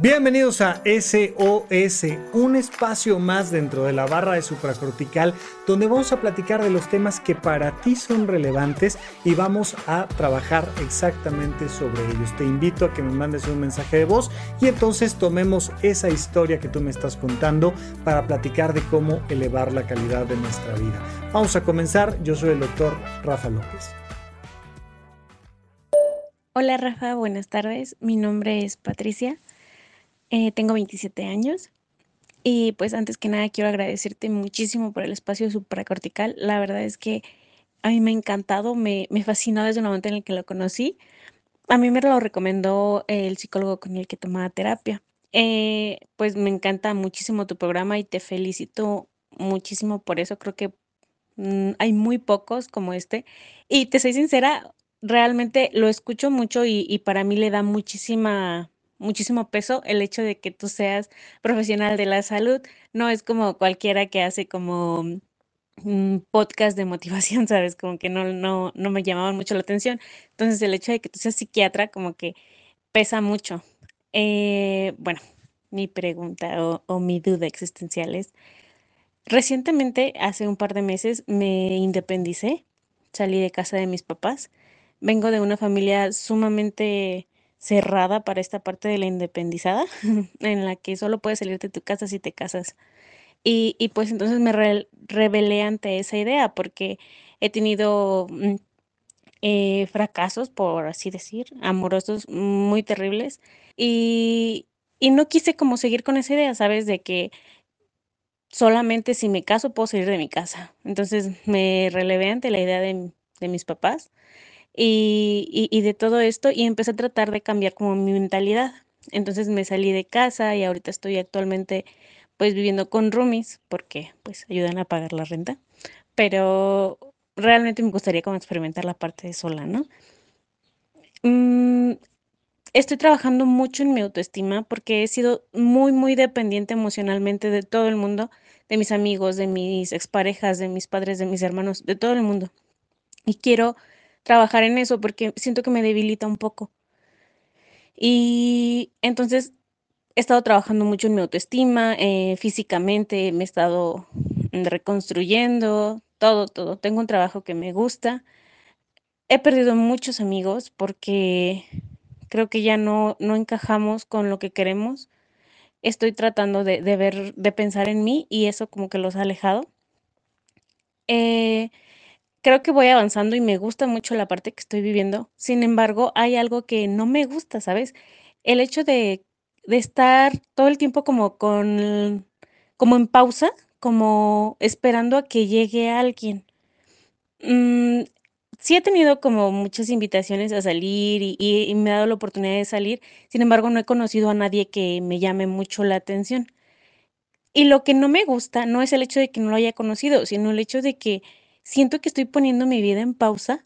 Bienvenidos a SOS, un espacio más dentro de la barra de supracortical donde vamos a platicar de los temas que para ti son relevantes y vamos a trabajar exactamente sobre ellos. Te invito a que me mandes un mensaje de voz y entonces tomemos esa historia que tú me estás contando para platicar de cómo elevar la calidad de nuestra vida. Vamos a comenzar, yo soy el doctor Rafa López. Hola Rafa, buenas tardes. Mi nombre es Patricia. Eh, tengo 27 años y pues antes que nada quiero agradecerte muchísimo por el espacio supracortical. La verdad es que a mí me ha encantado, me, me fascinó desde el momento en el que lo conocí. A mí me lo recomendó el psicólogo con el que tomaba terapia. Eh, pues me encanta muchísimo tu programa y te felicito muchísimo por eso. Creo que mm, hay muy pocos como este. Y te soy sincera, realmente lo escucho mucho y, y para mí le da muchísima muchísimo peso el hecho de que tú seas profesional de la salud. No es como cualquiera que hace como un podcast de motivación, ¿sabes? Como que no, no, no me llamaban mucho la atención. Entonces el hecho de que tú seas psiquiatra como que pesa mucho. Eh, bueno, mi pregunta o, o mi duda existencial es, recientemente, hace un par de meses, me independicé, salí de casa de mis papás. Vengo de una familia sumamente cerrada para esta parte de la independizada, en la que solo puedes salir de tu casa si te casas. Y, y pues entonces me rebelé ante esa idea porque he tenido mm, eh, fracasos, por así decir, amorosos muy terribles. Y, y no quise como seguir con esa idea, ¿sabes? De que solamente si me caso puedo salir de mi casa. Entonces me relevé ante la idea de, de mis papás y, y, de todo esto y empecé a tratar de cambiar como mi mentalidad. Entonces me salí de casa y ahorita estoy actualmente pues viviendo con roomies porque pues ayudan a pagar la renta, pero realmente me gustaría como experimentar la parte de sola, ¿no? Mm, estoy trabajando mucho en mi autoestima porque he sido muy, muy dependiente emocionalmente de todo el mundo, de mis amigos, de mis exparejas, de mis padres, de mis hermanos, de todo el mundo. Y quiero trabajar en eso porque siento que me debilita un poco. Y entonces he estado trabajando mucho en mi autoestima, eh, físicamente me he estado reconstruyendo, todo, todo. Tengo un trabajo que me gusta. He perdido muchos amigos porque creo que ya no, no encajamos con lo que queremos. Estoy tratando de, de ver, de pensar en mí y eso como que los ha alejado. Eh, creo que voy avanzando y me gusta mucho la parte que estoy viviendo. Sin embargo, hay algo que no me gusta, ¿sabes? El hecho de, de estar todo el tiempo como con, como en pausa, como esperando a que llegue alguien. Mm, sí he tenido como muchas invitaciones a salir y, y, y me ha dado la oportunidad de salir. Sin embargo, no he conocido a nadie que me llame mucho la atención. Y lo que no me gusta no es el hecho de que no lo haya conocido, sino el hecho de que siento que estoy poniendo mi vida en pausa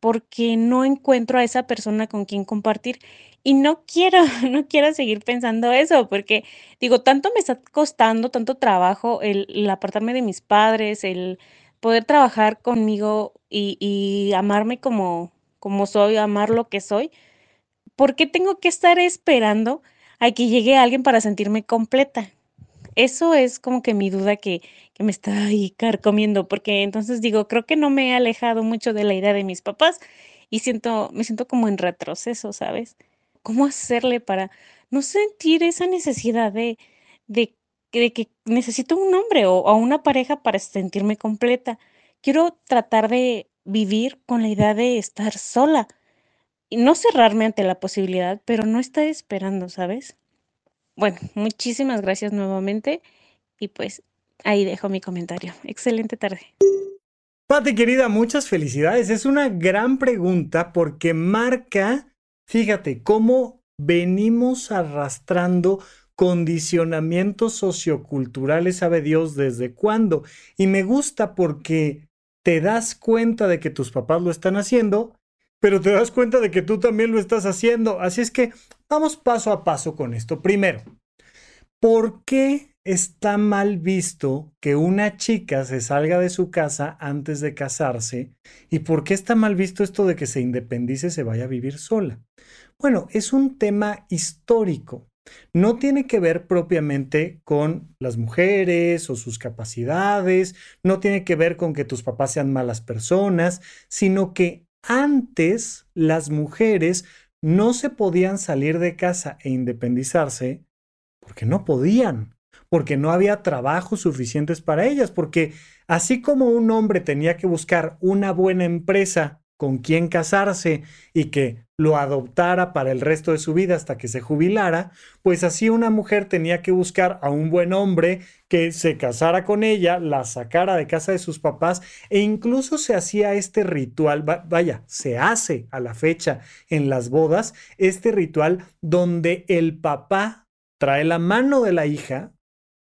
porque no encuentro a esa persona con quien compartir y no quiero, no quiero seguir pensando eso porque digo, tanto me está costando, tanto trabajo el, apartarme de mis padres, el poder trabajar conmigo y, y amarme como, como soy, amar lo que soy. ¿Por qué tengo que estar esperando a que llegue alguien para sentirme completa? Eso es como que mi duda que, que me está ahí carcomiendo, porque entonces digo, creo que no me he alejado mucho de la idea de mis papás y siento, me siento como en retroceso, ¿sabes? ¿Cómo hacerle para no sentir esa necesidad de, de, que necesito un hombre o, o una pareja para sentirme completa? Quiero tratar de vivir con la idea de estar sola y no cerrarme ante la posibilidad, pero no estar esperando, ¿sabes? Bueno, muchísimas gracias nuevamente y pues ahí dejo mi comentario. Excelente tarde. Pati querida, muchas felicidades. Es una gran pregunta porque marca, fíjate, cómo venimos arrastrando condicionamientos socioculturales, sabe Dios desde cuándo. Y me gusta porque te das cuenta de que tus papás lo están haciendo, pero te das cuenta de que tú también lo estás haciendo. Así es que vamos paso a paso con esto. Primero, ¿por qué está mal visto que una chica se salga de su casa antes de casarse? ¿Y por qué está mal visto esto de que se independice, se vaya a vivir sola? Bueno, es un tema histórico. No tiene que ver propiamente con las mujeres o sus capacidades, no tiene que ver con que tus papás sean malas personas, sino que antes las mujeres no se podían salir de casa e independizarse porque no podían, porque no había trabajos suficientes para ellas, porque así como un hombre tenía que buscar una buena empresa con quien casarse y que lo adoptara para el resto de su vida hasta que se jubilara, pues así una mujer tenía que buscar a un buen hombre que se casara con ella, la sacara de casa de sus papás e incluso se hacía este ritual, vaya, se hace a la fecha en las bodas, este ritual donde el papá trae la mano de la hija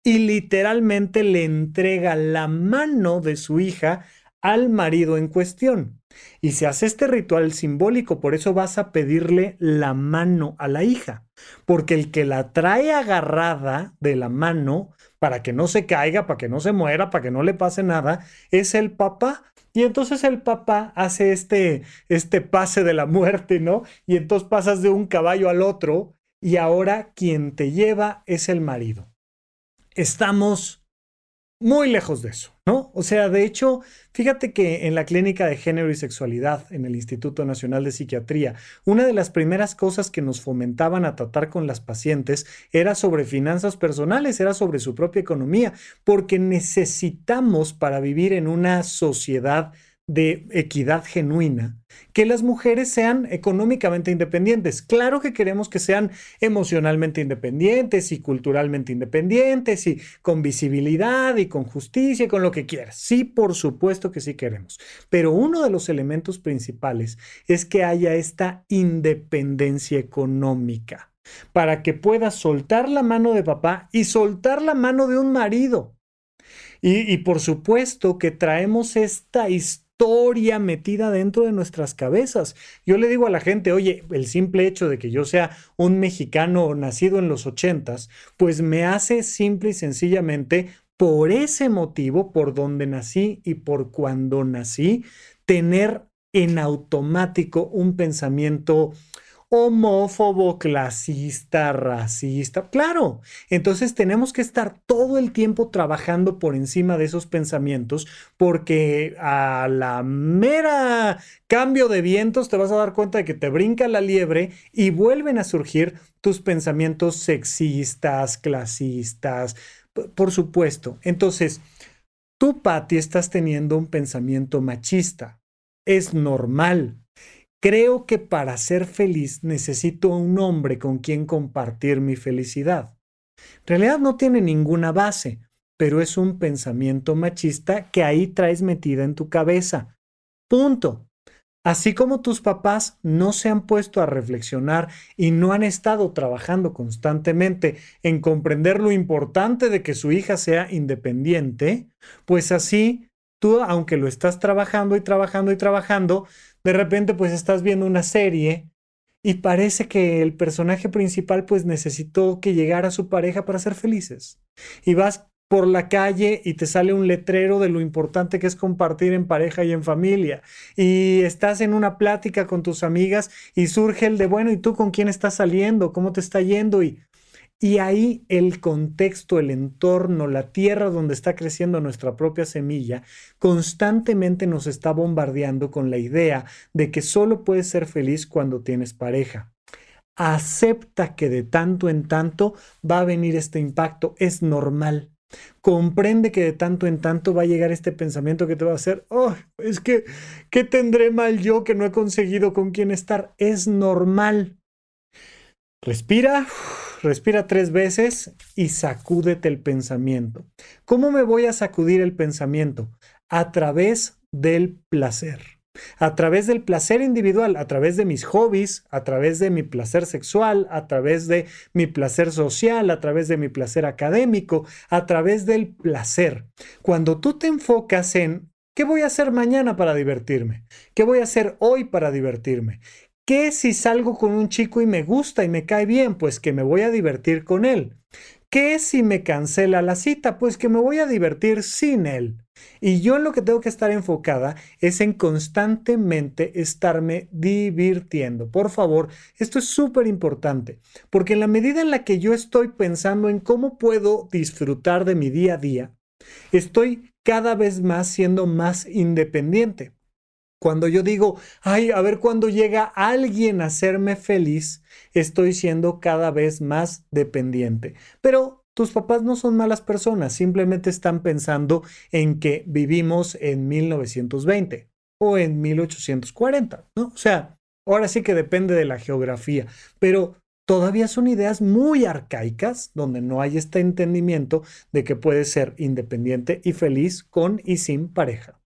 y literalmente le entrega la mano de su hija al marido en cuestión. Y se hace este ritual simbólico, por eso vas a pedirle la mano a la hija, porque el que la trae agarrada de la mano, para que no se caiga, para que no se muera, para que no le pase nada, es el papá. Y entonces el papá hace este, este pase de la muerte, ¿no? Y entonces pasas de un caballo al otro y ahora quien te lleva es el marido. Estamos muy lejos de eso, ¿no? O sea, de hecho, fíjate que en la Clínica de Género y Sexualidad en el Instituto Nacional de Psiquiatría, una de las primeras cosas que nos fomentaban a tratar con las pacientes era sobre finanzas personales, era sobre su propia economía, porque necesitamos para vivir en una sociedad de equidad genuina, que las mujeres sean económicamente independientes. Claro que queremos que sean emocionalmente independientes y culturalmente independientes y con visibilidad y con justicia y con lo que quieras. Sí, por supuesto que sí queremos. Pero uno de los elementos principales es que haya esta independencia económica para que pueda soltar la mano de papá y soltar la mano de un marido. Y, y por supuesto que traemos esta historia historia metida dentro de nuestras cabezas. Yo le digo a la gente, oye, el simple hecho de que yo sea un mexicano nacido en los ochentas, pues me hace simple y sencillamente por ese motivo, por donde nací y por cuando nací, tener en automático un pensamiento homófobo, clasista, racista. Claro, entonces tenemos que estar todo el tiempo trabajando por encima de esos pensamientos porque a la mera cambio de vientos te vas a dar cuenta de que te brinca la liebre y vuelven a surgir tus pensamientos sexistas, clasistas, por supuesto. Entonces, tú, Patti, estás teniendo un pensamiento machista. Es normal. Creo que para ser feliz necesito un hombre con quien compartir mi felicidad. En realidad no tiene ninguna base, pero es un pensamiento machista que ahí traes metida en tu cabeza. Punto. Así como tus papás no se han puesto a reflexionar y no han estado trabajando constantemente en comprender lo importante de que su hija sea independiente, pues así tú, aunque lo estás trabajando y trabajando y trabajando, de repente pues estás viendo una serie y parece que el personaje principal pues necesitó que llegara su pareja para ser felices. Y vas por la calle y te sale un letrero de lo importante que es compartir en pareja y en familia. Y estás en una plática con tus amigas y surge el de, bueno, ¿y tú con quién estás saliendo? ¿Cómo te está yendo? Y y ahí el contexto, el entorno, la tierra donde está creciendo nuestra propia semilla, constantemente nos está bombardeando con la idea de que solo puedes ser feliz cuando tienes pareja. Acepta que de tanto en tanto va a venir este impacto, es normal. Comprende que de tanto en tanto va a llegar este pensamiento que te va a hacer, oh, es que, ¿qué tendré mal yo que no he conseguido con quién estar? Es normal. Respira respira tres veces y sacúdete el pensamiento. ¿Cómo me voy a sacudir el pensamiento? A través del placer. A través del placer individual, a través de mis hobbies, a través de mi placer sexual, a través de mi placer social, a través de mi placer académico, a través del placer. Cuando tú te enfocas en ¿Qué voy a hacer mañana para divertirme? ¿Qué voy a hacer hoy para divertirme? ¿Qué si salgo con un chico y me gusta y me cae bien? Pues que me voy a divertir con él. ¿Qué si me cancela la cita? Pues que me voy a divertir sin él. Y yo en lo que tengo que estar enfocada es en constantemente estarme divirtiendo. Por favor, esto es súper importante, porque en la medida en la que yo estoy pensando en cómo puedo disfrutar de mi día a día, estoy cada vez más siendo más independiente. Cuando yo digo, ay, a ver cuándo llega alguien a hacerme feliz, estoy siendo cada vez más dependiente. Pero tus papás no son malas personas, simplemente están pensando en que vivimos en 1920 o en 1840, ¿no? O sea, ahora sí que depende de la geografía, pero todavía son ideas muy arcaicas donde no hay este entendimiento de que puedes ser independiente y feliz con y sin pareja.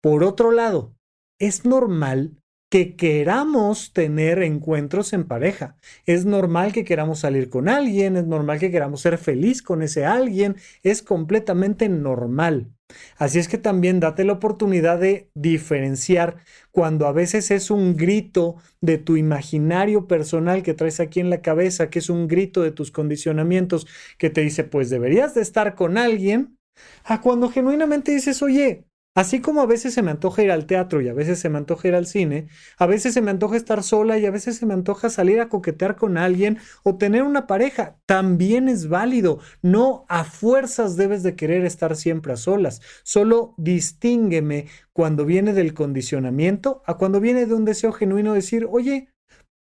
Por otro lado, es normal que queramos tener encuentros en pareja. Es normal que queramos salir con alguien, es normal que queramos ser feliz con ese alguien, es completamente normal. Así es que también date la oportunidad de diferenciar cuando a veces es un grito de tu imaginario personal que traes aquí en la cabeza, que es un grito de tus condicionamientos que te dice, pues deberías de estar con alguien, a cuando genuinamente dices, oye, Así como a veces se me antoja ir al teatro y a veces se me antoja ir al cine, a veces se me antoja estar sola y a veces se me antoja salir a coquetear con alguien o tener una pareja, también es válido. No a fuerzas debes de querer estar siempre a solas. Solo distíngueme cuando viene del condicionamiento a cuando viene de un deseo genuino de decir, oye,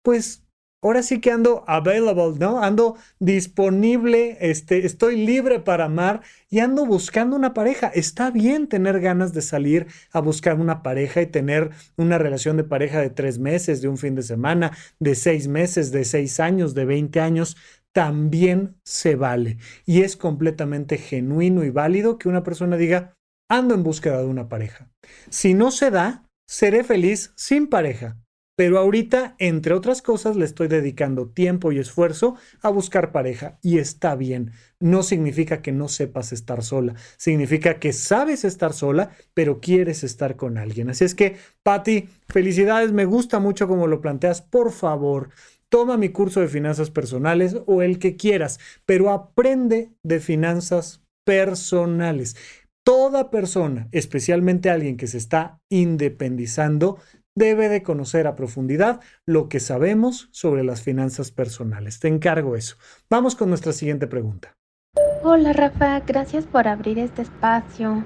pues ahora sí que ando available, ¿no? Ando disponible, este, estoy libre para amar y ando buscando una pareja. Está bien tener ganas de salir a buscar una pareja y tener una relación de pareja de tres meses, de un fin de semana, de seis meses, de seis años, de 20 años. También se vale y es completamente genuino y válido que una persona diga, ando en búsqueda de una pareja. Si no se da, seré feliz sin pareja pero ahorita, entre otras cosas, le estoy dedicando tiempo y esfuerzo a buscar pareja y está bien. No significa que no sepas estar sola, significa que sabes estar sola, pero quieres estar con alguien. Así es que, Patti, felicidades, me gusta mucho como lo planteas. Por favor, toma mi curso de finanzas personales o el que quieras, pero aprende de finanzas personales. Toda persona, especialmente alguien que se está independizando, debe de conocer a profundidad lo que sabemos sobre las finanzas personales. Te encargo eso. Vamos con nuestra siguiente pregunta. Hola Rafa, gracias por abrir este espacio.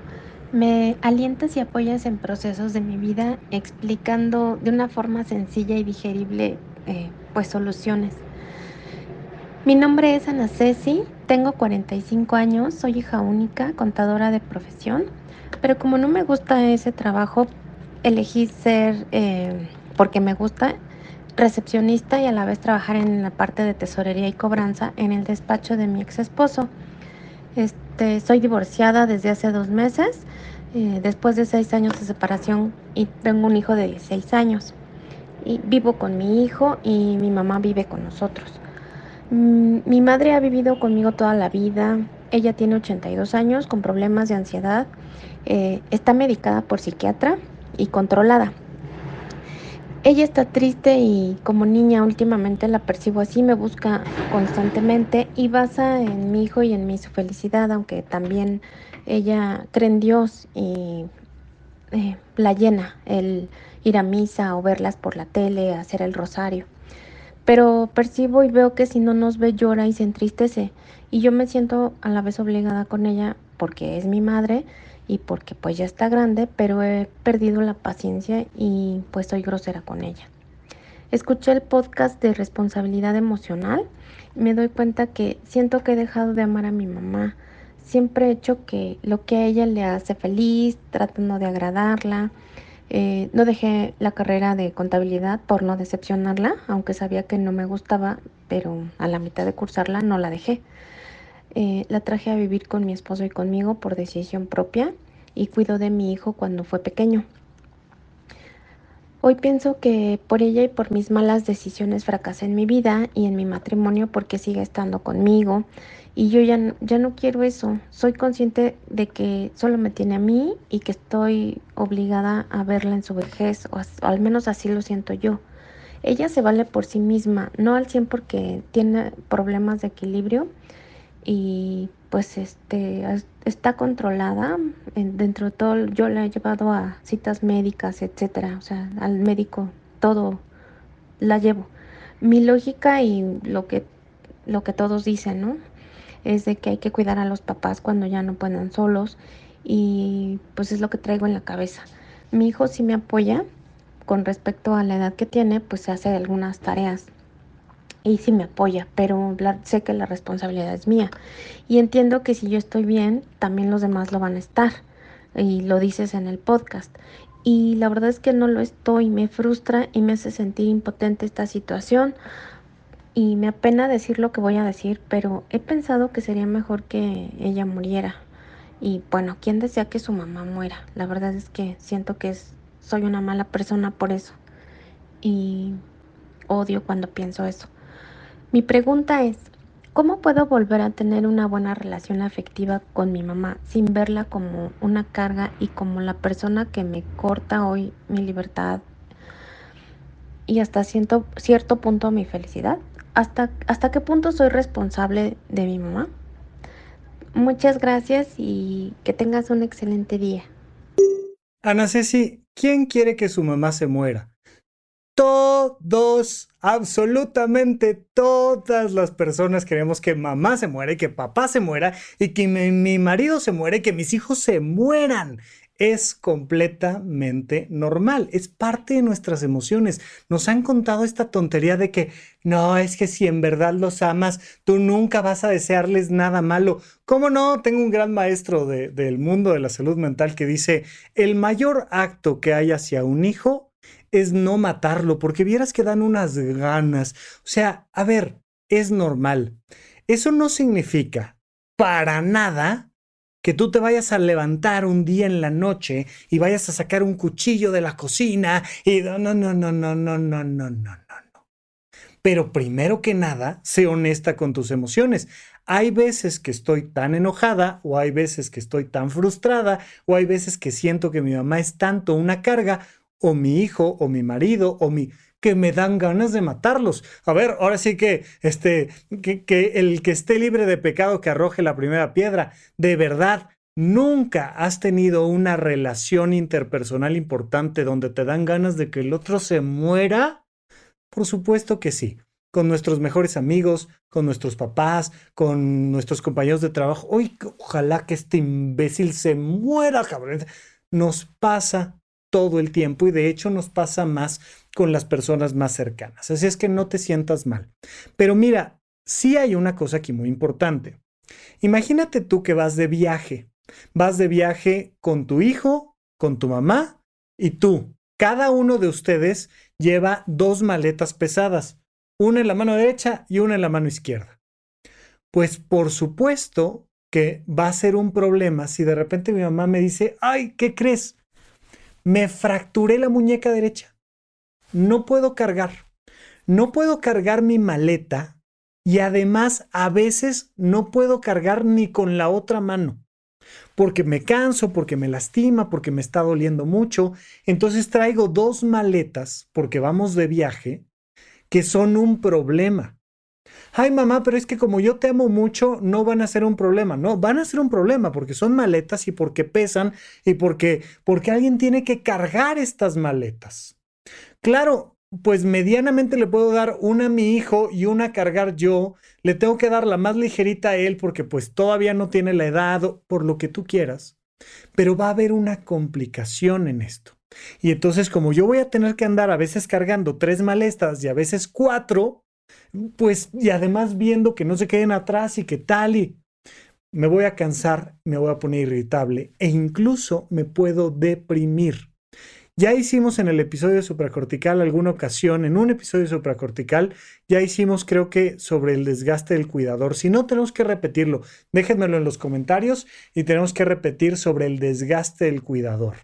Me alientas y apoyas en procesos de mi vida explicando de una forma sencilla y digerible eh, pues soluciones. Mi nombre es Ana Ceci, tengo 45 años, soy hija única, contadora de profesión, pero como no me gusta ese trabajo, elegí ser, eh, porque me gusta, recepcionista y a la vez trabajar en la parte de tesorería y cobranza en el despacho de mi ex esposo. Este, soy divorciada desde hace dos meses, eh, después de seis años de separación y tengo un hijo de seis años. Y vivo con mi hijo y mi mamá vive con nosotros. Mm, mi madre ha vivido conmigo toda la vida. Ella tiene 82 años con problemas de ansiedad. Eh, está medicada por psiquiatra y controlada. Ella está triste y como niña últimamente la percibo así, me busca constantemente y basa en mi hijo y en mí su felicidad, aunque también ella cree en Dios y eh, la llena el ir a misa o verlas por la tele, hacer el rosario. Pero percibo y veo que si no nos ve llora y se entristece y yo me siento a la vez obligada con ella porque es mi madre y porque pues ya está grande, pero he perdido la paciencia y pues soy grosera con ella. Escuché el podcast de responsabilidad emocional y me doy cuenta que siento que he dejado de amar a mi mamá. Siempre he hecho que lo que a ella le hace feliz, tratando de agradarla. Eh, no dejé la carrera de contabilidad por no decepcionarla, aunque sabía que no me gustaba, pero a la mitad de cursarla no la dejé. Eh, la traje a vivir con mi esposo y conmigo por decisión propia y cuidó de mi hijo cuando fue pequeño. Hoy pienso que por ella y por mis malas decisiones fracasé en mi vida y en mi matrimonio porque sigue estando conmigo y yo ya, ya no quiero eso. Soy consciente de que solo me tiene a mí y que estoy obligada a verla en su vejez, o, o al menos así lo siento yo. Ella se vale por sí misma, no al 100 porque tiene problemas de equilibrio, y pues este está controlada dentro de todo yo la he llevado a citas médicas etcétera o sea al médico todo la llevo. Mi lógica y lo que lo que todos dicen no es de que hay que cuidar a los papás cuando ya no puedan solos y pues es lo que traigo en la cabeza. Mi hijo sí me apoya con respecto a la edad que tiene pues se hace algunas tareas y sí me apoya, pero sé que la responsabilidad es mía. Y entiendo que si yo estoy bien, también los demás lo van a estar. Y lo dices en el podcast. Y la verdad es que no lo estoy, me frustra y me hace sentir impotente esta situación. Y me apena decir lo que voy a decir, pero he pensado que sería mejor que ella muriera. Y bueno, ¿quién desea que su mamá muera? La verdad es que siento que es, soy una mala persona por eso. Y odio cuando pienso eso. Mi pregunta es, ¿cómo puedo volver a tener una buena relación afectiva con mi mamá sin verla como una carga y como la persona que me corta hoy mi libertad y hasta cierto, punto mi felicidad? ¿Hasta, ¿Hasta qué punto soy responsable de mi mamá? Muchas gracias y que tengas un excelente día. Ana Ceci, ¿quién quiere que su mamá se muera? Todos, absolutamente todas las personas queremos que mamá se muera y que papá se muera y que mi, marido se muera y que mis hijos se mueran es completamente normal, es parte de nuestras emociones. Nos han contado esta tontería de que no, es que si en verdad los amas, tú nunca vas a desearles nada malo. ¿Cómo no? Tengo un gran maestro del mundo de la salud mental que dice, el mayor acto que hay hacia un hijo es no matarlo, porque vieras que dan unas ganas. O sea, a ver, es normal. Eso no significa para nada que tú te vayas a levantar un día en la noche y vayas a sacar un cuchillo de la cocina y no, no, no, no, no, no, no, no, no, no. Pero primero que nada, sé honesta con tus emociones. Hay veces que estoy tan enojada o hay veces que estoy tan frustrada o hay veces que siento que mi mamá es tanto una carga o mi hijo o mi marido o mi que me dan ganas de matarlos. A ver, ahora sí que este que, el que esté libre de pecado que arroje la primera piedra. De verdad, nunca has tenido una relación interpersonal importante donde te dan ganas de que el otro se muera? Por supuesto que sí. Con nuestros mejores amigos, con nuestros papás, con nuestros compañeros de trabajo. Uy, ojalá que este imbécil se muera, cabrón. Nos pasa todo el tiempo y de hecho nos pasa más con las personas más cercanas. Así es que no te sientas mal. Pero mira, sí hay una cosa aquí muy importante. Imagínate tú que vas de viaje. Vas de viaje con tu hijo, con tu mamá y tú. Cada uno de ustedes lleva dos maletas pesadas, una en la mano derecha y una en la mano izquierda. Pues por supuesto que va a ser un problema si de repente mi mamá me dice, ay, ¿qué crees? Me fracturé la muñeca derecha. No puedo cargar. No puedo cargar mi maleta y además a veces no puedo cargar ni con la otra mano. Porque me canso, porque me lastima, porque me está doliendo mucho. Entonces traigo dos maletas, porque vamos de viaje, que son un problema ay mamá, pero es que como yo te amo mucho, no van a ser un problema. No, van a ser un problema porque son maletas y porque pesan y porque, porque alguien tiene que cargar estas maletas. Claro, pues medianamente le puedo dar una a mi hijo y una a cargar yo. Le tengo que dar la más ligerita a él porque pues todavía no tiene la edad, por lo que tú quieras. Pero va a haber una complicación en esto. Y entonces como yo voy a tener que andar a veces cargando tres maletas y a veces cuatro, pues, y además viendo que no se queden atrás y que tal y me voy a cansar, me voy a poner irritable e incluso me puedo deprimir. Ya hicimos en el episodio supracortical alguna ocasión, en un episodio supracortical, ya hicimos creo que sobre el desgaste del cuidador. Si no, tenemos que repetirlo. Déjenmelo en los comentarios y tenemos que repetir sobre el desgaste del cuidador.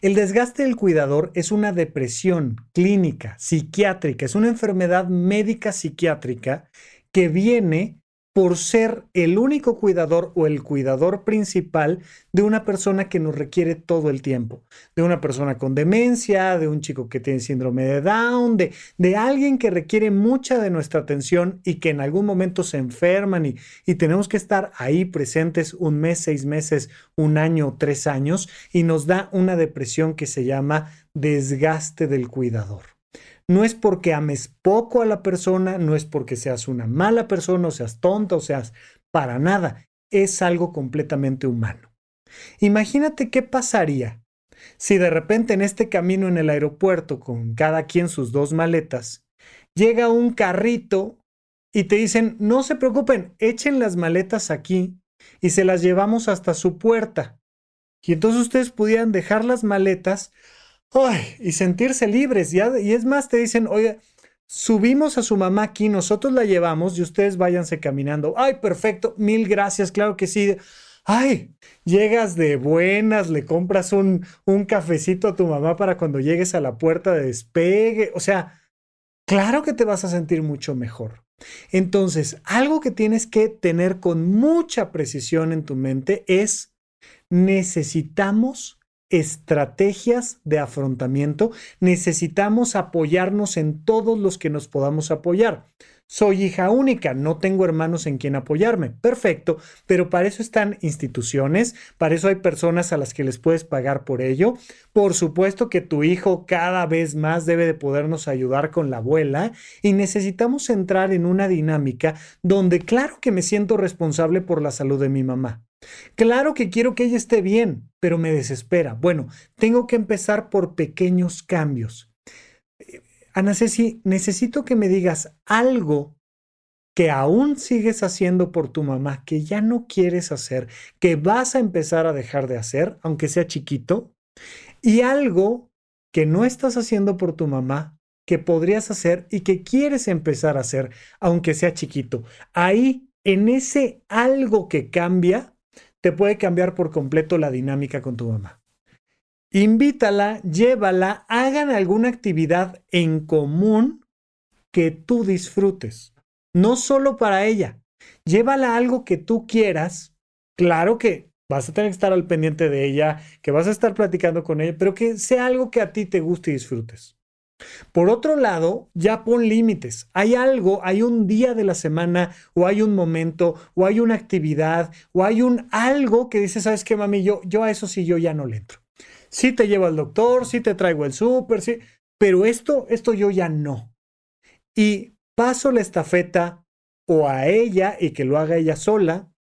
El desgaste del cuidador es una depresión clínica, psiquiátrica, es una enfermedad médica psiquiátrica que viene por ser el único cuidador o el cuidador principal de una persona que nos requiere todo el tiempo, de una persona con demencia, de un chico que tiene síndrome de Down, de, de alguien que requiere mucha de nuestra atención y que en algún momento se enferman y, y tenemos que estar ahí presentes un mes, seis meses, un año, tres años y nos da una depresión que se llama desgaste del cuidador. No es porque ames poco a la persona, no es porque seas una mala persona o seas tonta o seas para nada. Es algo completamente humano. Imagínate qué pasaría si de repente en este camino en el aeropuerto, con cada quien sus dos maletas, llega un carrito y te dicen, no se preocupen, echen las maletas aquí y se las llevamos hasta su puerta. Y entonces ustedes pudieran dejar las maletas y sentirse libres. Y, y es más, te dicen, oye, subimos a su mamá aquí, nosotros la llevamos y ustedes váyanse caminando. Ay, perfecto, mil gracias, claro que sí. Ay, llegas de buenas, le compras un, un cafecito a tu mamá para cuando llegues a la puerta de despegue. O sea, claro que te vas a sentir mucho mejor. Entonces, algo que tienes que tener con mucha precisión en tu mente es necesitamos estrategias de afrontamiento, necesitamos apoyarnos en todos los que nos podamos apoyar. Soy hija única, no tengo hermanos en quien apoyarme. Perfecto, pero para eso están instituciones, para eso hay personas a las que les puedes pagar por ello. Por supuesto que tu hijo cada vez más debe de podernos ayudar con la abuela y necesitamos entrar en una dinámica donde claro que me siento responsable por la salud de mi mamá. Claro que quiero que ella esté bien, pero me desespera. Bueno, tengo que empezar por pequeños cambios. Ana Ceci, necesito que me digas algo que aún sigues haciendo por tu mamá, que ya no quieres hacer, que vas a empezar a dejar de hacer, aunque sea chiquito, y algo que no estás haciendo por tu mamá, que podrías hacer y que quieres empezar a hacer, aunque sea chiquito. Ahí, en ese algo que cambia, te puede cambiar por completo la dinámica con tu mamá. Invítala, llévala, hagan alguna actividad en común que tú disfrutes. No solo para ella. Llévala algo que tú quieras. Claro que vas a tener que estar al pendiente de ella, que vas a estar platicando con ella, pero que sea algo que a ti te guste y disfrutes. Por otro lado, ya pon límites. Hay algo, hay un día de la semana, o hay un momento, o hay una actividad, o hay un algo que dice, ¿sabes qué, mami? Yo, yo a eso sí, yo ya no le entro. Sí te llevo al doctor, sí te traigo el súper, sí, pero esto, esto yo ya no. Y paso la estafeta o a ella y que lo haga ella sola,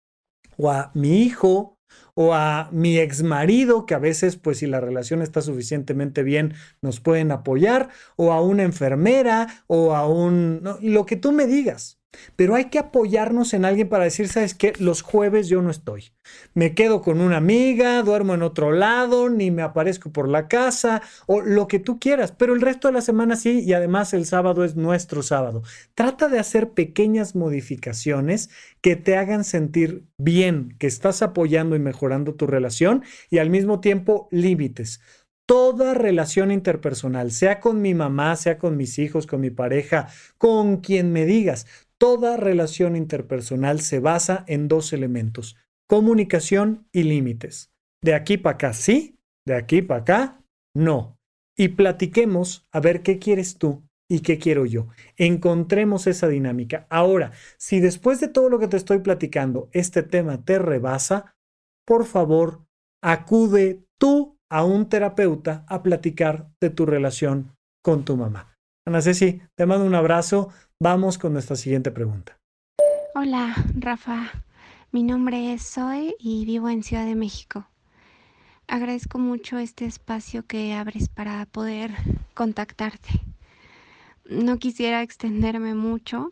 o a mi hijo, o a mi ex marido, que a veces, pues si la relación está suficientemente bien, nos pueden apoyar, o a una enfermera, o a un... lo que tú me digas. Pero hay que apoyarnos en alguien para decir, ¿sabes qué? Los jueves yo no estoy. Me quedo con una amiga, duermo en otro lado, ni me aparezco por la casa, o lo que tú quieras, pero el resto de la semana sí, y además el sábado es nuestro sábado. Trata de hacer pequeñas modificaciones que te hagan sentir bien, que estás apoyando y mejorando tu relación, y al mismo tiempo límites toda relación interpersonal, sea con mi mamá, sea con mis hijos, con mi pareja, con quien me digas, Toda relación interpersonal se basa en dos elementos, comunicación y límites. De aquí para acá sí, de aquí para acá no. Y platiquemos a ver qué quieres tú y qué quiero yo. Encontremos esa dinámica. Ahora, si después de todo lo que te estoy platicando, este tema te rebasa, por favor, acude tú a un terapeuta a platicar de tu relación con tu mamá. Ana Ceci, te mando un abrazo. Vamos con nuestra siguiente pregunta. Hola, Rafa. Mi nombre es Zoe y vivo en Ciudad de México. Agradezco mucho este espacio que abres para poder contactarte. No quisiera extenderme mucho.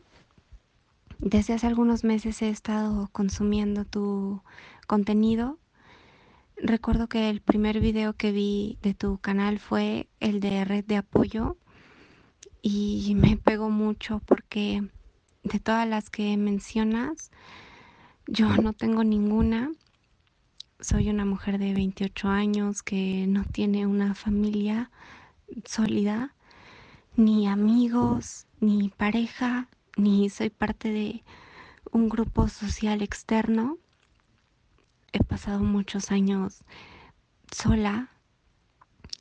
Desde hace algunos meses he estado consumiendo tu contenido. Recuerdo que el primer video que vi de tu canal fue el de red de apoyo y me pegó mucho porque de todas las que mencionas, yo no tengo ninguna. Soy una mujer de 28 años que no tiene una familia sólida, ni amigos, ni pareja, ni soy parte de un grupo social externo. He pasado muchos años sola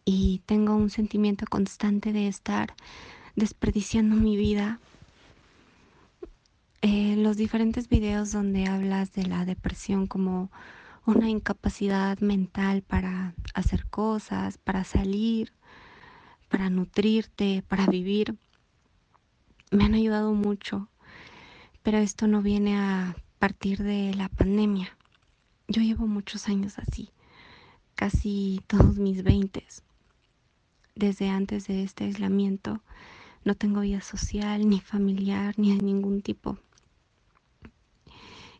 y tengo un sentimiento constante de estar desperdiciando mi vida. Eh, los diferentes videos donde hablas de la depresión como una incapacidad mental para hacer cosas, para salir, para nutrirte, para vivir, me han ayudado mucho. Pero esto no viene a partir de la pandemia. Yo llevo muchos años así, casi todos mis veintes. Desde antes de este aislamiento no tengo vida social, ni familiar, ni de ningún tipo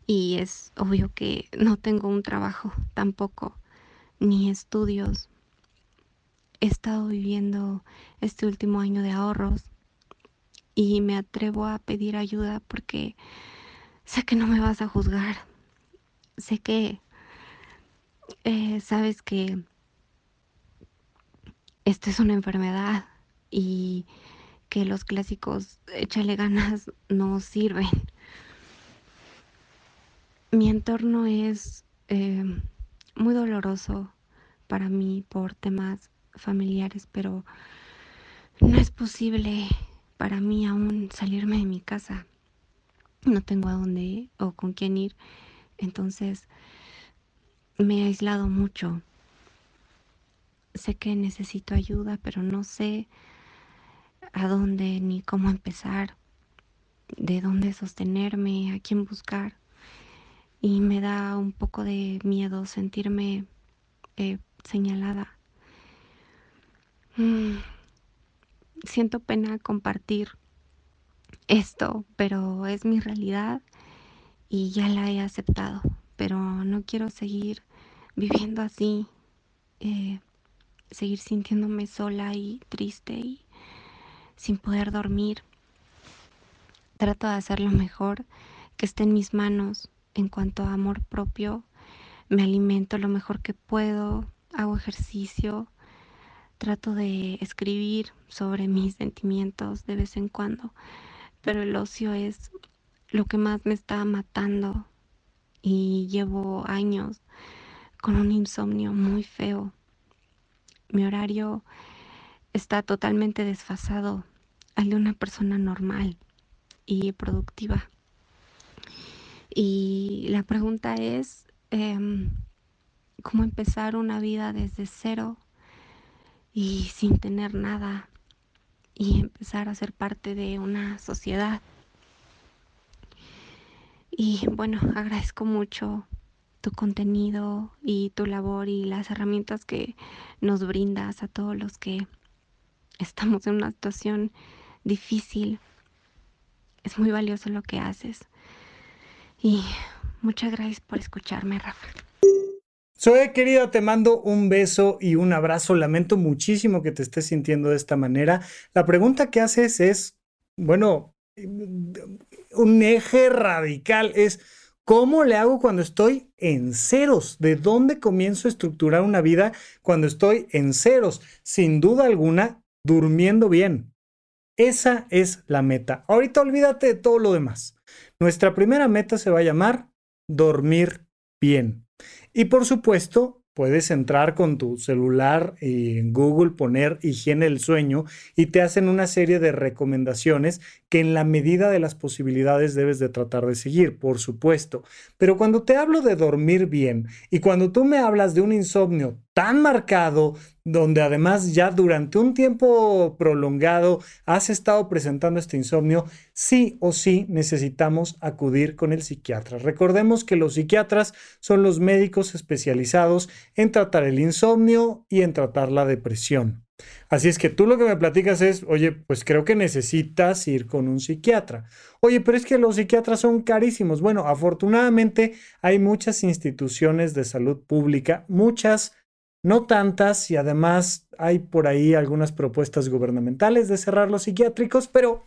y es obvio que no tengo un trabajo tampoco, ni estudios. He estado viviendo este último año de ahorros y me atrevo a pedir ayuda porque sé que no me vas a juzgar. Sé que eh, sabes que esta es una enfermedad y que los clásicos échale ganas no sirven mi entorno es eh, muy doloroso para mí por temas familiares, pero no es posible para mí aún salirme de mi casa. No tengo a dónde ir o con quién ir. Entonces me he aislado mucho. Sé que necesito ayuda, pero no sé a dónde ni cómo empezar, de dónde sostenerme, a quién buscar y me da un poco de miedo sentirme eh, señalada. Mm, siento pena compartir esto, pero es mi realidad y ya la he aceptado, pero no quiero seguir viviendo así, eh, seguir sintiéndome sola y triste y sin poder dormir. Trato de hacer lo mejor que esté en mis manos en cuanto a amor propio, me alimento lo mejor que puedo, hago ejercicio, trato de escribir sobre mis sentimientos de vez en cuando, pero el ocio es lo que más me está matando y llevo años con un insomnio muy feo. Mi horario está totalmente desfasado al de una persona normal y productiva. Y la pregunta es, em, ¿cómo empezar una vida desde cero y sin tener nada y empezar a ser parte de una sociedad? Y bueno, agradezco mucho tu contenido y tu labor y las herramientas que nos brindas a todos los que estamos en una situación difícil. Es muy valioso lo que haces. Y muchas gracias por escucharme, Rafa. Soy querida, te mando un beso y un abrazo. Lamento muchísimo que te estés sintiendo de esta manera. La pregunta que haces es, bueno, un eje radical es, ¿cómo le hago cuando estoy en ceros? ¿De dónde comienzo a estructurar una vida cuando estoy en ceros? Sin duda alguna, durmiendo bien. Esa es la meta. Ahorita olvídate de todo lo demás. Nuestra primera meta se va a llamar dormir bien. Y por supuesto, puedes entrar con tu celular y en Google poner higiene del sueño y te hacen una serie de recomendaciones que en la medida de las posibilidades debes de tratar de seguir, por supuesto. Pero cuando te hablo de dormir bien y cuando tú me hablas de un insomnio tan marcado, donde además ya durante un tiempo prolongado has estado presentando este insomnio, sí o sí necesitamos acudir con el psiquiatra. Recordemos que los psiquiatras son los médicos especializados en tratar el insomnio y en tratar la depresión. Así es que tú lo que me platicas es, oye, pues creo que necesitas ir con un psiquiatra. Oye, pero es que los psiquiatras son carísimos. Bueno, afortunadamente hay muchas instituciones de salud pública, muchas, no tantas, y además hay por ahí algunas propuestas gubernamentales de cerrar los psiquiátricos, pero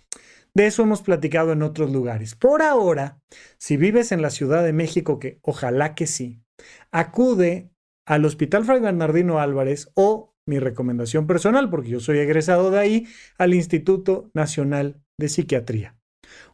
de eso hemos platicado en otros lugares. Por ahora, si vives en la Ciudad de México, que ojalá que sí, acude al Hospital Fray Bernardino Álvarez o mi recomendación personal, porque yo soy egresado de ahí, al Instituto Nacional de Psiquiatría.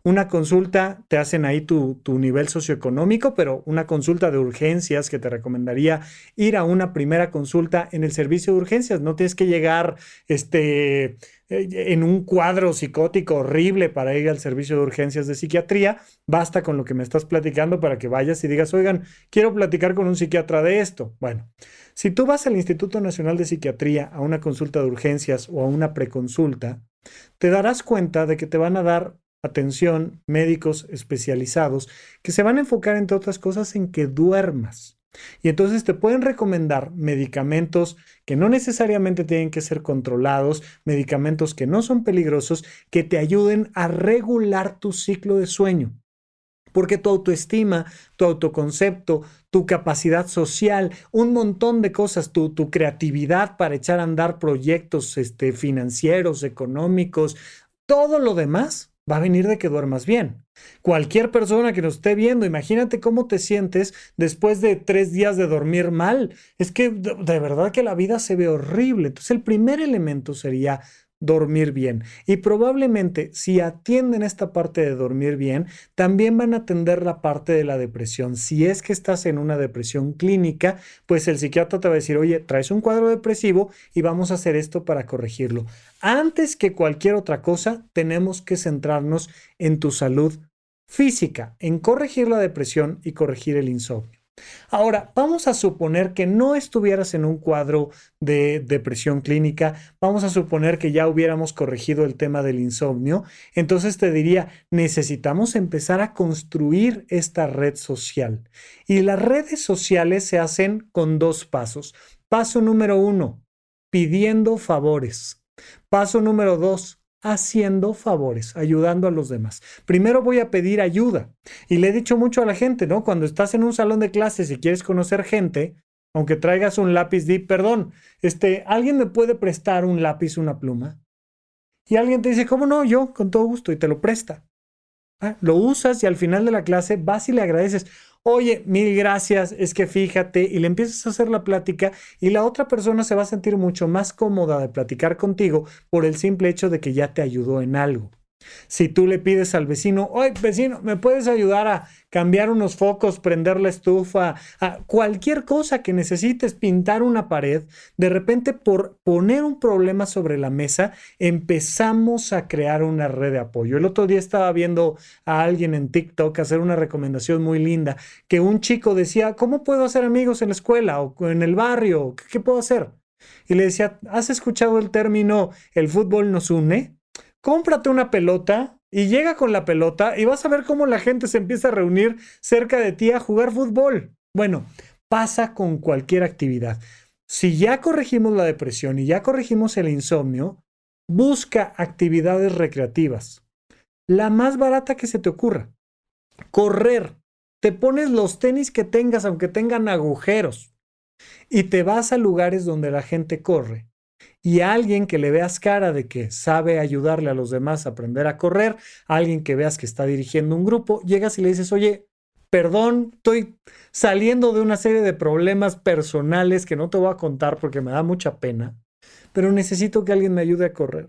Una consulta, te hacen ahí tu, tu, nivel socioeconómico, pero una consulta de urgencias que te recomendaría ir a una primera consulta en el servicio de urgencias. No tienes que llegar este, eh, en un cuadro psicótico horrible para ir al servicio de urgencias de psiquiatría. Basta con lo que me estás platicando para que vayas y digas, oigan, quiero platicar con un psiquiatra de esto. Bueno, si tú vas al Instituto Nacional de Psiquiatría a una consulta de urgencias o a una preconsulta, te darás cuenta de que te van a dar atención médicos especializados que se van a enfocar, entre otras cosas, en que duermas. Y entonces te pueden recomendar medicamentos que no necesariamente tienen que ser controlados, medicamentos que no son peligrosos, que te ayuden a regular tu ciclo de sueño. Porque tu autoestima, tu autoconcepto, tu capacidad social, un montón de cosas, tu, tu creatividad para echar a andar proyectos este, financieros, económicos, todo lo demás va a venir de que duermas bien. Cualquier persona que nos esté viendo, imagínate cómo te sientes después de tres días de dormir mal. Es que de, verdad que la vida se ve horrible. Entonces el primer elemento sería dormir bien. Y probablemente si atienden esta parte de dormir bien, también van a atender la parte de la depresión. Si es que estás en una depresión clínica, pues el psiquiatra te va a decir, oye, traes un cuadro depresivo y vamos a hacer esto para corregirlo. Antes que cualquier otra cosa, tenemos que centrarnos en tu salud física, en corregir la depresión y corregir el insomnio. Ahora, vamos a suponer que no estuvieras en un cuadro de depresión clínica, vamos a suponer que ya hubiéramos corregido el tema del insomnio, entonces te diría, necesitamos empezar a construir esta red social. Y las redes sociales se hacen con dos pasos. Paso número uno, pidiendo favores. Paso número dos, haciendo favores, ayudando a los demás. Primero voy a pedir ayuda. Y le he dicho mucho a la gente, ¿no? Cuando estás en un salón de clases y quieres conocer gente, aunque traigas un lápiz, di, perdón, este, ¿alguien me puede prestar un lápiz, una pluma? Y alguien te dice, ¿cómo no? Yo, con todo gusto, y te lo presta. Ah, lo usas y al final de la clase vas y le agradeces oye, mil gracias, es que fíjate, y le empiezas a hacer la plática y la otra persona se va a sentir mucho más cómoda de platicar contigo por el simple hecho de que ya te ayudó en algo. Si tú le pides al vecino, oye vecino, ¿me puedes ayudar a cambiar unos focos, prender la estufa, a cualquier cosa que necesites, pintar una pared? De repente, por poner un problema sobre la mesa, empezamos a crear una red de apoyo. El otro día estaba viendo a alguien en TikTok hacer una recomendación muy linda, que un chico decía, ¿cómo puedo hacer amigos en la escuela o en el barrio? ¿Qué puedo hacer? Y le decía, ¿has escuchado el término el fútbol nos une? Cómprate una pelota y llega con la pelota y vas a ver cómo la gente se empieza a reunir cerca de ti a jugar fútbol. Bueno, pasa con cualquier actividad. Si ya corregimos la depresión y ya corregimos el insomnio, busca actividades recreativas. La más barata que se te ocurra. Correr. Te pones los tenis que tengas, aunque tengan agujeros, y te vas a lugares donde la gente corre y alguien que le veas cara de que sabe ayudarle a los demás a aprender a correr, alguien que veas que está dirigiendo un grupo, llegas y le dices, oye, perdón, estoy saliendo de una serie de problemas personales que no te voy a contar porque me da mucha pena, pero necesito que alguien me ayude a correr.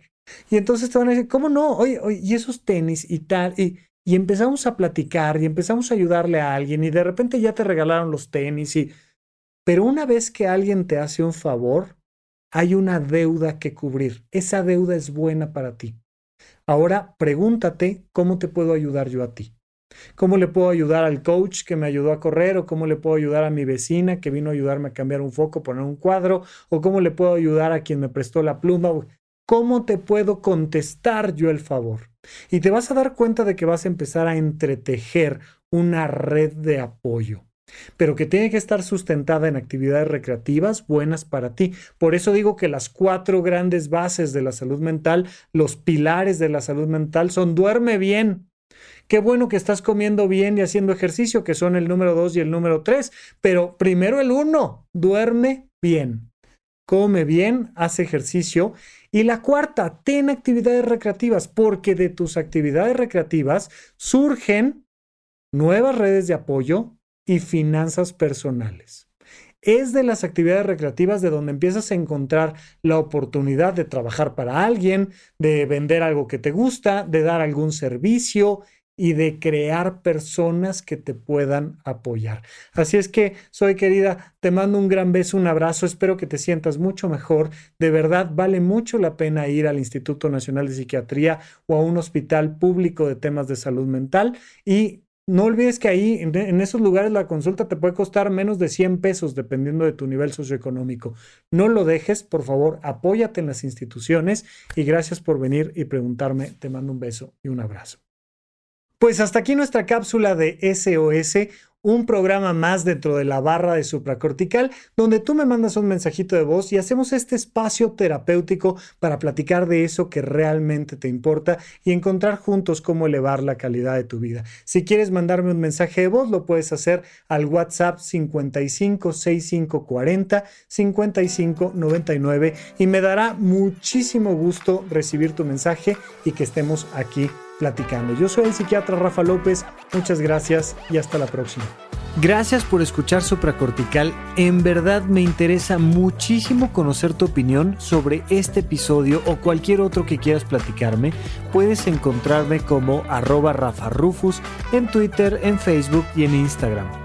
Y entonces te van a decir, ¿cómo no? Oye, oye, y esos tenis y tal, y, y empezamos a platicar y empezamos a ayudarle a alguien y de repente ya te regalaron los tenis y... Pero una vez que alguien te hace un favor, hay una deuda que cubrir. Esa deuda es buena para ti. Ahora pregúntate cómo te puedo ayudar yo a ti. ¿Cómo le puedo ayudar al coach que me ayudó a correr? ¿O cómo le puedo ayudar a mi vecina que vino a ayudarme a cambiar un foco, poner un cuadro? ¿O cómo le puedo ayudar a quien me prestó la pluma? ¿Cómo te puedo contestar yo el favor? Y te vas a dar cuenta de que vas a empezar a entretejer una red de apoyo pero que tiene que estar sustentada en actividades recreativas buenas para ti. Por eso digo que las cuatro grandes bases de la salud mental, los pilares de la salud mental son duerme bien. Qué bueno que estás comiendo bien y haciendo ejercicio, que son el número dos y el número tres, pero primero el uno, duerme bien. Come bien, haz ejercicio. Y la cuarta, ten actividades recreativas, porque de tus actividades recreativas surgen nuevas redes de apoyo, y finanzas personales. es de las actividades recreativas de donde empiezas a encontrar la oportunidad de trabajar para alguien, de vender algo que te gusta, de dar algún servicio y de crear personas que te puedan apoyar. Así es que, soy querida, te mando un gran beso, un abrazo, espero que te sientas mucho mejor. De verdad, vale mucho la pena ir al Instituto Nacional de Psiquiatría o a un hospital público de temas de salud mental y no olvides que ahí, en esos lugares, la consulta te puede costar menos de 100 pesos, dependiendo de tu nivel socioeconómico. No lo dejes, por favor, apóyate en las instituciones y gracias por venir y preguntarme. Te mando un beso y un abrazo. Pues hasta aquí nuestra cápsula de SOS, un programa más dentro de la barra de supracortical, donde tú me mandas un mensajito de voz y hacemos este espacio terapéutico para platicar de eso que realmente te importa y encontrar juntos cómo elevar la calidad de tu vida. Si quieres mandarme un mensaje de voz, lo puedes hacer al WhatsApp 55 65 40 55 99 y me dará muchísimo gusto recibir tu mensaje y que estemos aquí platicando. Yo soy el psiquiatra Rafa López, muchas gracias y hasta la próxima. Gracias por escuchar Supracortical. En verdad me interesa muchísimo conocer tu opinión sobre este episodio o cualquier otro que quieras platicarme. Puedes encontrarme como arroba Rafa Rufus en Twitter, en Facebook y en Instagram.